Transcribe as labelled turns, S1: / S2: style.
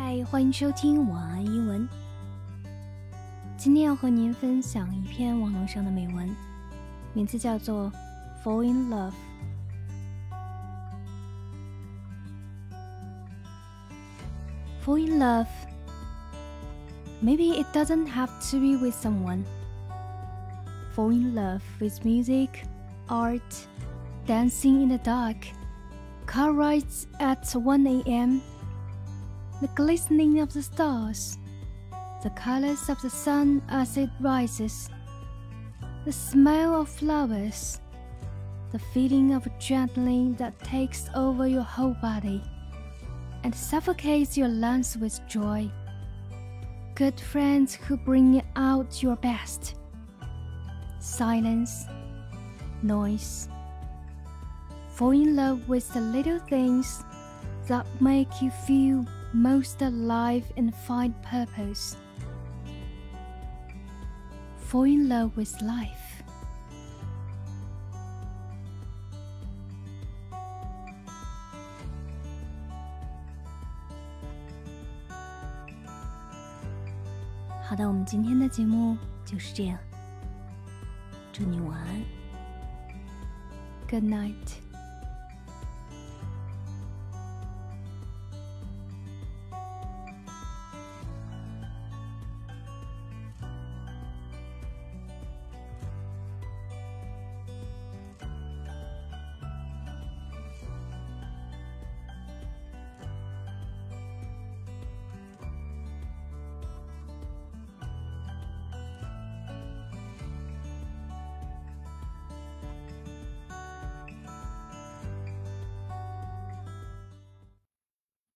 S1: 嗨，欢迎收听晚安英文。今天要和您分享一篇网络上的美文，名字叫做《Fall in Love》。Fall in love. Maybe it doesn't have to be with someone. Fall in love with music, art, dancing in the dark, car rides at 1 a.m., the glistening of the stars, the colors of the sun as it rises, the smell of flowers, the feeling of adrenaline that takes over your whole body and suffocates your lungs with joy. Good friends who bring out your best. Silence, noise. Fall in love with the little things that make you feel most alive and find purpose. Fall in love with life. 好的，我们今天的节目就是这样。祝你晚安，Good night。